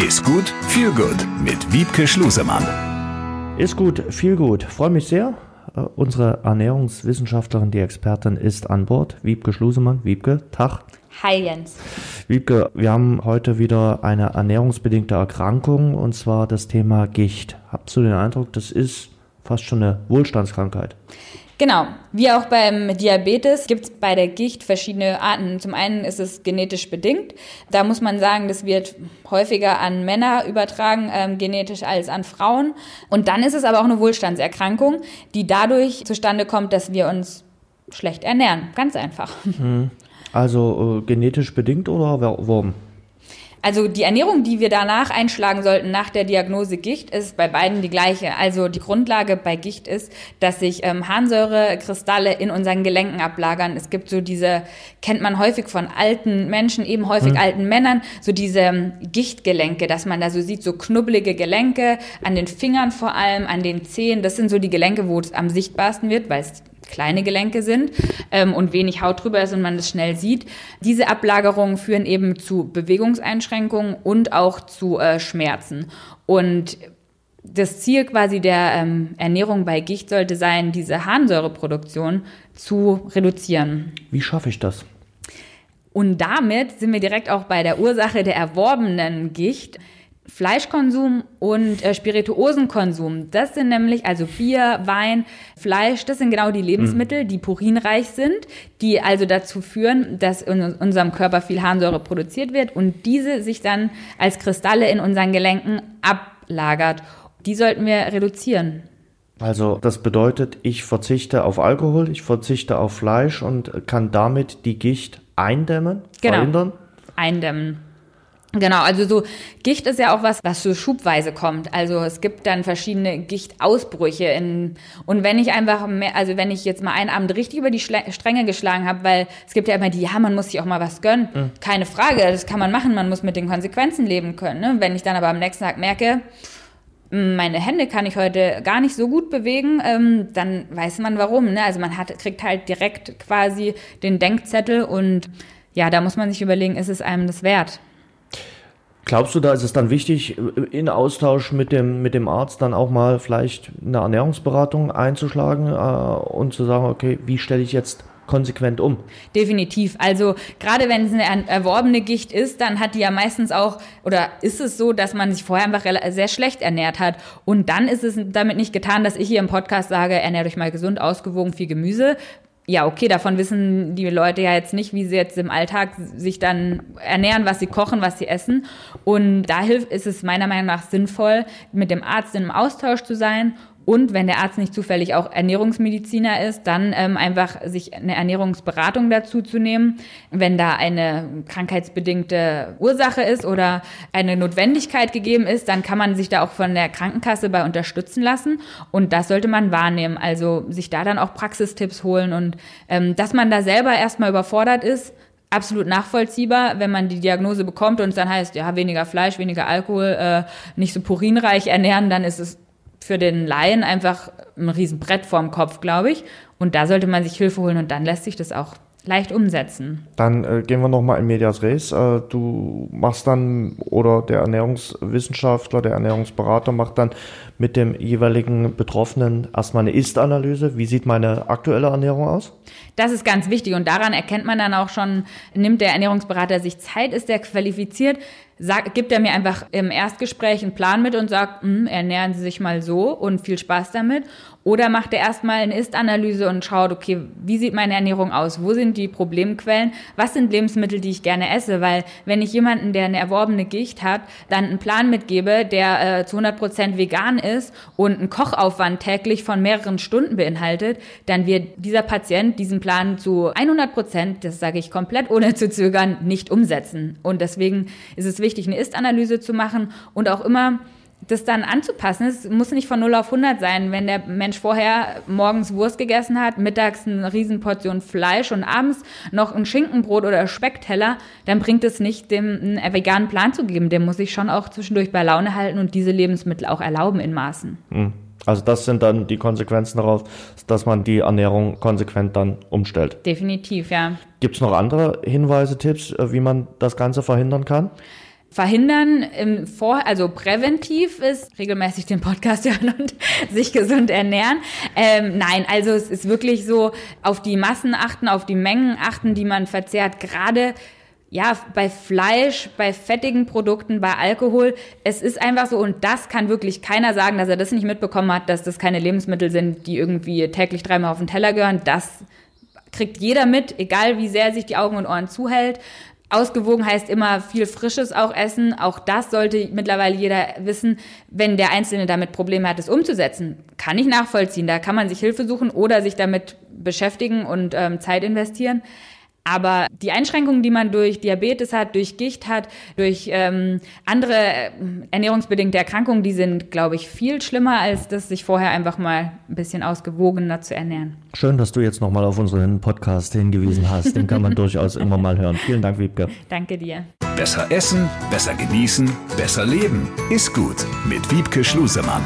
Ist gut, viel gut mit Wiebke Schlusemann. Ist gut, viel gut. Freue mich sehr. Äh, Unsere Ernährungswissenschaftlerin, die Expertin, ist an Bord. Wiebke Schlusemann. Wiebke, Tag. Hi Jens. Wiebke, wir haben heute wieder eine ernährungsbedingte Erkrankung und zwar das Thema Gicht. Habt du den Eindruck, das ist fast schon eine Wohlstandskrankheit? Genau, wie auch beim Diabetes gibt es bei der Gicht verschiedene Arten. Zum einen ist es genetisch bedingt. Da muss man sagen, das wird häufiger an Männer übertragen, ähm, genetisch als an Frauen. Und dann ist es aber auch eine Wohlstandserkrankung, die dadurch zustande kommt, dass wir uns schlecht ernähren. Ganz einfach. Also äh, genetisch bedingt oder warum? Also die Ernährung, die wir danach einschlagen sollten nach der Diagnose Gicht, ist bei beiden die gleiche. Also die Grundlage bei Gicht ist, dass sich ähm, Harnsäurekristalle in unseren Gelenken ablagern. Es gibt so diese, kennt man häufig von alten Menschen, eben häufig alten Männern, so diese ähm, Gichtgelenke, dass man da so sieht, so knubbelige Gelenke an den Fingern vor allem, an den Zehen. Das sind so die Gelenke, wo es am sichtbarsten wird, weil es kleine Gelenke sind ähm, und wenig Haut drüber ist und man es schnell sieht. Diese Ablagerungen führen eben zu Bewegungseinschränkungen und auch zu äh, Schmerzen. Und das Ziel quasi der ähm, Ernährung bei Gicht sollte sein, diese Harnsäureproduktion zu reduzieren. Wie schaffe ich das? Und damit sind wir direkt auch bei der Ursache der erworbenen Gicht. Fleischkonsum und äh, Spirituosenkonsum, das sind nämlich, also Bier, Wein, Fleisch, das sind genau die Lebensmittel, die purinreich sind, die also dazu führen, dass in unserem Körper viel Harnsäure produziert wird und diese sich dann als Kristalle in unseren Gelenken ablagert. Die sollten wir reduzieren. Also das bedeutet, ich verzichte auf Alkohol, ich verzichte auf Fleisch und kann damit die Gicht eindämmen, Genau. verhindern. Eindämmen. Genau, also so Gicht ist ja auch was, was so schubweise kommt. Also es gibt dann verschiedene Gichtausbrüche in und wenn ich einfach mehr, also wenn ich jetzt mal einen Abend richtig über die Schle Stränge geschlagen habe, weil es gibt ja immer die, ja, man muss sich auch mal was gönnen. Keine Frage, das kann man machen, man muss mit den Konsequenzen leben können. Ne? Wenn ich dann aber am nächsten Tag merke, meine Hände kann ich heute gar nicht so gut bewegen, ähm, dann weiß man warum. Ne? Also man hat, kriegt halt direkt quasi den Denkzettel und ja, da muss man sich überlegen, ist es einem das wert? Glaubst du, da ist es dann wichtig, in Austausch mit dem, mit dem Arzt dann auch mal vielleicht eine Ernährungsberatung einzuschlagen äh, und zu sagen, okay, wie stelle ich jetzt konsequent um? Definitiv. Also gerade wenn es eine er- erworbene Gicht ist, dann hat die ja meistens auch, oder ist es so, dass man sich vorher einfach sehr schlecht ernährt hat. Und dann ist es damit nicht getan, dass ich hier im Podcast sage, ernährt euch mal gesund, ausgewogen, viel Gemüse. Ja, okay, davon wissen die Leute ja jetzt nicht, wie sie jetzt im Alltag sich dann ernähren, was sie kochen, was sie essen. Und da hilft, ist es meiner Meinung nach sinnvoll, mit dem Arzt in einem Austausch zu sein und wenn der Arzt nicht zufällig auch Ernährungsmediziner ist, dann ähm, einfach sich eine Ernährungsberatung dazu zu nehmen. Wenn da eine krankheitsbedingte Ursache ist oder eine Notwendigkeit gegeben ist, dann kann man sich da auch von der Krankenkasse bei unterstützen lassen. Und das sollte man wahrnehmen. Also sich da dann auch Praxistipps holen und ähm, dass man da selber erstmal überfordert ist, absolut nachvollziehbar, wenn man die Diagnose bekommt und es dann heißt, ja, weniger Fleisch, weniger Alkohol, äh, nicht so purinreich ernähren, dann ist es für den Laien einfach ein Riesenbrett vorm Kopf, glaube ich. Und da sollte man sich Hilfe holen und dann lässt sich das auch leicht umsetzen. Dann äh, gehen wir nochmal in Medias Res. Äh, du machst dann, oder der Ernährungswissenschaftler, der Ernährungsberater macht dann mit dem jeweiligen Betroffenen erstmal eine Ist-Analyse. Wie sieht meine aktuelle Ernährung aus? Das ist ganz wichtig und daran erkennt man dann auch schon, nimmt der Ernährungsberater sich Zeit, ist der qualifiziert, sagt, gibt er mir einfach im Erstgespräch einen Plan mit und sagt, "Hm, ernähren Sie sich mal so und viel Spaß damit. Oder macht er erstmal eine Ist-Analyse und schaut, okay, wie sieht meine Ernährung aus? Wo sind die Problemquellen? Was sind Lebensmittel, die ich gerne esse? Weil wenn ich jemanden, der eine erworbene Gicht hat, dann einen Plan mitgebe, der äh, zu 100% vegan ist und einen Kochaufwand täglich von mehreren Stunden beinhaltet, dann wird dieser Patient diesen Plan zu 100%, das sage ich komplett ohne zu zögern, nicht umsetzen. Und deswegen ist es wichtig, eine Ist-Analyse zu machen und auch immer das dann anzupassen. Es muss nicht von 0 auf 100 sein. Wenn der Mensch vorher morgens Wurst gegessen hat, mittags eine Riesenportion Fleisch und abends noch ein Schinkenbrot oder Speckteller, dann bringt es nicht, dem einen veganen Plan zu geben. Der muss sich schon auch zwischendurch bei Laune halten und diese Lebensmittel auch erlauben in Maßen. Also das sind dann die Konsequenzen daraus, dass man die Ernährung konsequent dann umstellt. Definitiv, ja. Gibt es noch andere Hinweise, Tipps, äh, wie man das Ganze verhindern kann? Verhindern im Vor also präventiv ist regelmäßig den Podcast hören und sich gesund ernähren. Ähm, nein, also es ist wirklich so auf die Massen achten, auf die Mengen achten, die man verzehrt. Gerade ja, bei Fleisch, bei fettigen Produkten, bei Alkohol, es ist einfach so und das kann wirklich keiner sagen, dass er das nicht mitbekommen hat, dass das keine Lebensmittel sind, die irgendwie täglich dreimal auf den Teller gehören. Das kriegt jeder mit, egal wie sehr sich die Augen und Ohren zuhält. Ausgewogen heißt immer viel Frisches auch essen. Auch das sollte mittlerweile jeder wissen, wenn der Einzelne damit Probleme hat, es umzusetzen. Kann ich nachvollziehen. Da kann man sich Hilfe suchen oder sich damit beschäftigen und ähm, Zeit investieren. Aber die Einschränkungen, die man durch Diabetes hat, durch Gicht hat, durch ähm, andere äh, ernährungsbedingte Erkrankungen, die sind, glaube ich, viel schlimmer, als das sich vorher einfach mal ein bisschen ausgewogener zu ernähren. Schön, dass du jetzt nochmal auf unseren Podcast hingewiesen hast. Den kann man durchaus immer mal hören. Vielen Dank, Wiebke. Danke dir. Besser essen, besser genießen, besser leben. Ist gut mit Wiebke Schlusemann.